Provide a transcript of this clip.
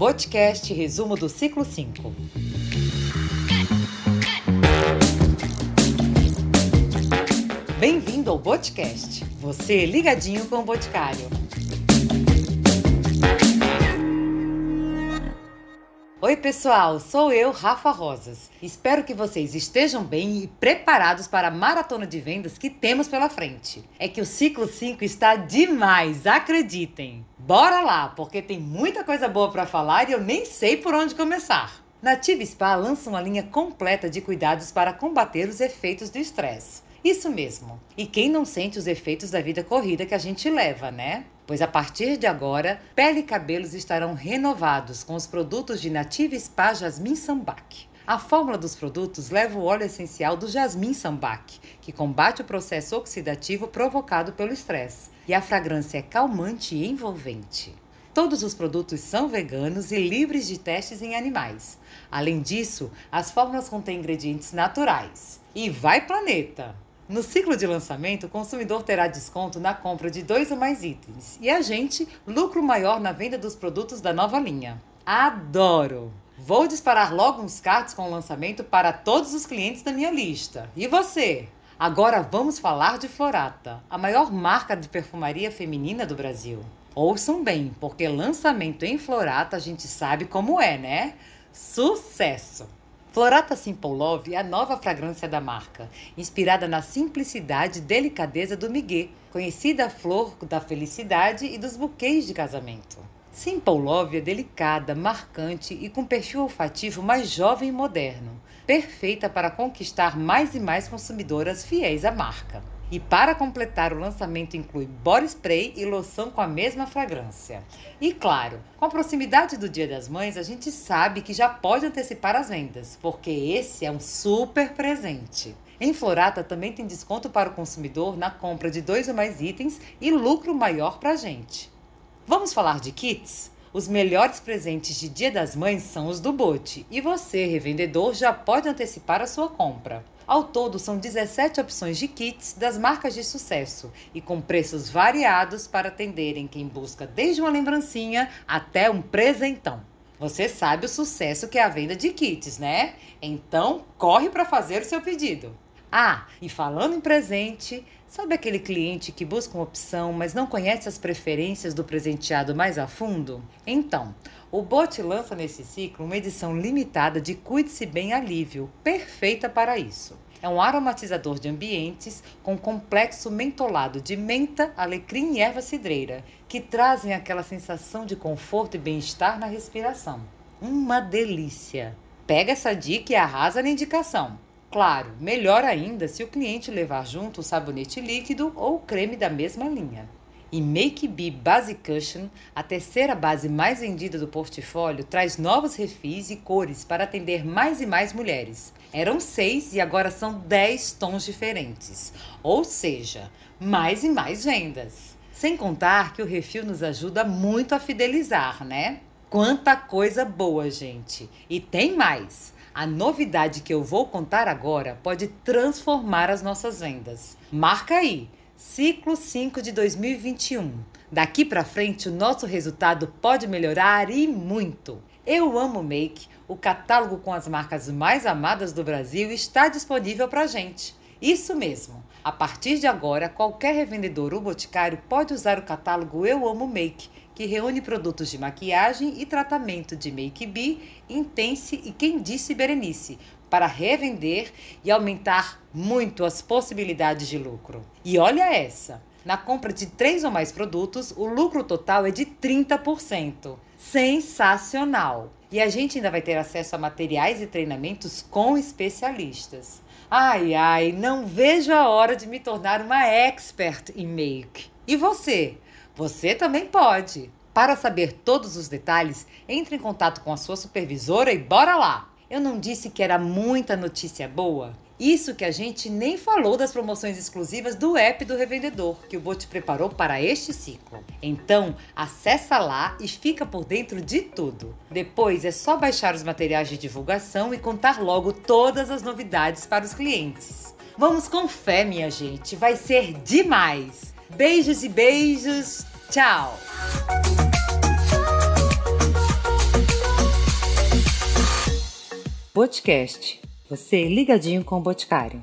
Botcast resumo do ciclo 5. Bem-vindo ao Botcast. Você ligadinho com o Boticário. Oi, pessoal, sou eu, Rafa Rosas. Espero que vocês estejam bem e preparados para a maratona de vendas que temos pela frente. É que o ciclo 5 está demais, acreditem. Bora lá, porque tem muita coisa boa para falar e eu nem sei por onde começar. Nativa Spa lança uma linha completa de cuidados para combater os efeitos do estresse. Isso mesmo. E quem não sente os efeitos da vida corrida que a gente leva, né? Pois a partir de agora, pele e cabelos estarão renovados com os produtos de Nativa Spa Jasmine Sambac. A fórmula dos produtos leva o óleo essencial do jasmim sambac, que combate o processo oxidativo provocado pelo estresse, e a fragrância é calmante e envolvente. Todos os produtos são veganos e livres de testes em animais. Além disso, as fórmulas contêm ingredientes naturais. E vai planeta! No ciclo de lançamento, o consumidor terá desconto na compra de dois ou mais itens e a gente, lucro maior na venda dos produtos da nova linha. Adoro! Vou disparar logo uns cards com o lançamento para todos os clientes da minha lista. E você? Agora vamos falar de Florata, a maior marca de perfumaria feminina do Brasil. Ouçam bem, porque lançamento em Florata a gente sabe como é, né? Sucesso! Florata Simple Love é a nova fragrância da marca, inspirada na simplicidade e delicadeza do migué, conhecida flor da felicidade e dos buquês de casamento. Simple Love é delicada, marcante e com perfil olfativo mais jovem e moderno, perfeita para conquistar mais e mais consumidoras fiéis à marca. E para completar, o lançamento inclui body spray e loção com a mesma fragrância. E claro, com a proximidade do Dia das Mães, a gente sabe que já pode antecipar as vendas, porque esse é um super presente. Em Florata também tem desconto para o consumidor na compra de dois ou mais itens e lucro maior para a gente. Vamos falar de kits? Os melhores presentes de Dia das Mães são os do Bote e você, revendedor, já pode antecipar a sua compra. Ao todo, são 17 opções de kits das marcas de sucesso e com preços variados para atenderem quem busca desde uma lembrancinha até um presentão. Você sabe o sucesso que é a venda de kits, né? Então, corre para fazer o seu pedido. Ah, e falando em presente, sabe aquele cliente que busca uma opção, mas não conhece as preferências do presenteado mais a fundo? Então, o Bote lança nesse ciclo uma edição limitada de Cuide-se Bem Alívio, perfeita para isso. É um aromatizador de ambientes com complexo mentolado de menta, alecrim e erva cidreira, que trazem aquela sensação de conforto e bem-estar na respiração. Uma delícia! Pega essa dica e arrasa na indicação. Claro, melhor ainda se o cliente levar junto o sabonete líquido ou o creme da mesma linha. E Make Be Base Cushion, a terceira base mais vendida do portfólio, traz novos refis e cores para atender mais e mais mulheres. Eram seis e agora são dez tons diferentes. Ou seja, mais e mais vendas. Sem contar que o refil nos ajuda muito a fidelizar, né? Quanta coisa boa, gente! E tem mais! A novidade que eu vou contar agora pode transformar as nossas vendas. Marca aí! Ciclo 5 de 2021. Daqui para frente, o nosso resultado pode melhorar e muito. Eu Amo Make, o catálogo com as marcas mais amadas do Brasil, está disponível para gente. Isso mesmo. A partir de agora, qualquer revendedor ou boticário pode usar o catálogo Eu Amo Make, que reúne produtos de maquiagem e tratamento de Make Be, Intense e Quem Disse Berenice, para revender e aumentar muito as possibilidades de lucro. E olha essa! Na compra de três ou mais produtos, o lucro total é de 30%. Sensacional! E a gente ainda vai ter acesso a materiais e treinamentos com especialistas. Ai, ai, não vejo a hora de me tornar uma expert em make. E você? Você também pode. Para saber todos os detalhes, entre em contato com a sua supervisora e bora lá! Eu não disse que era muita notícia boa? Isso que a gente nem falou das promoções exclusivas do app do revendedor que o Bote preparou para este ciclo. Então, acessa lá e fica por dentro de tudo. Depois é só baixar os materiais de divulgação e contar logo todas as novidades para os clientes. Vamos com fé, minha gente, vai ser demais. Beijos e beijos. Tchau! Podcast. Você é ligadinho com o Boticário.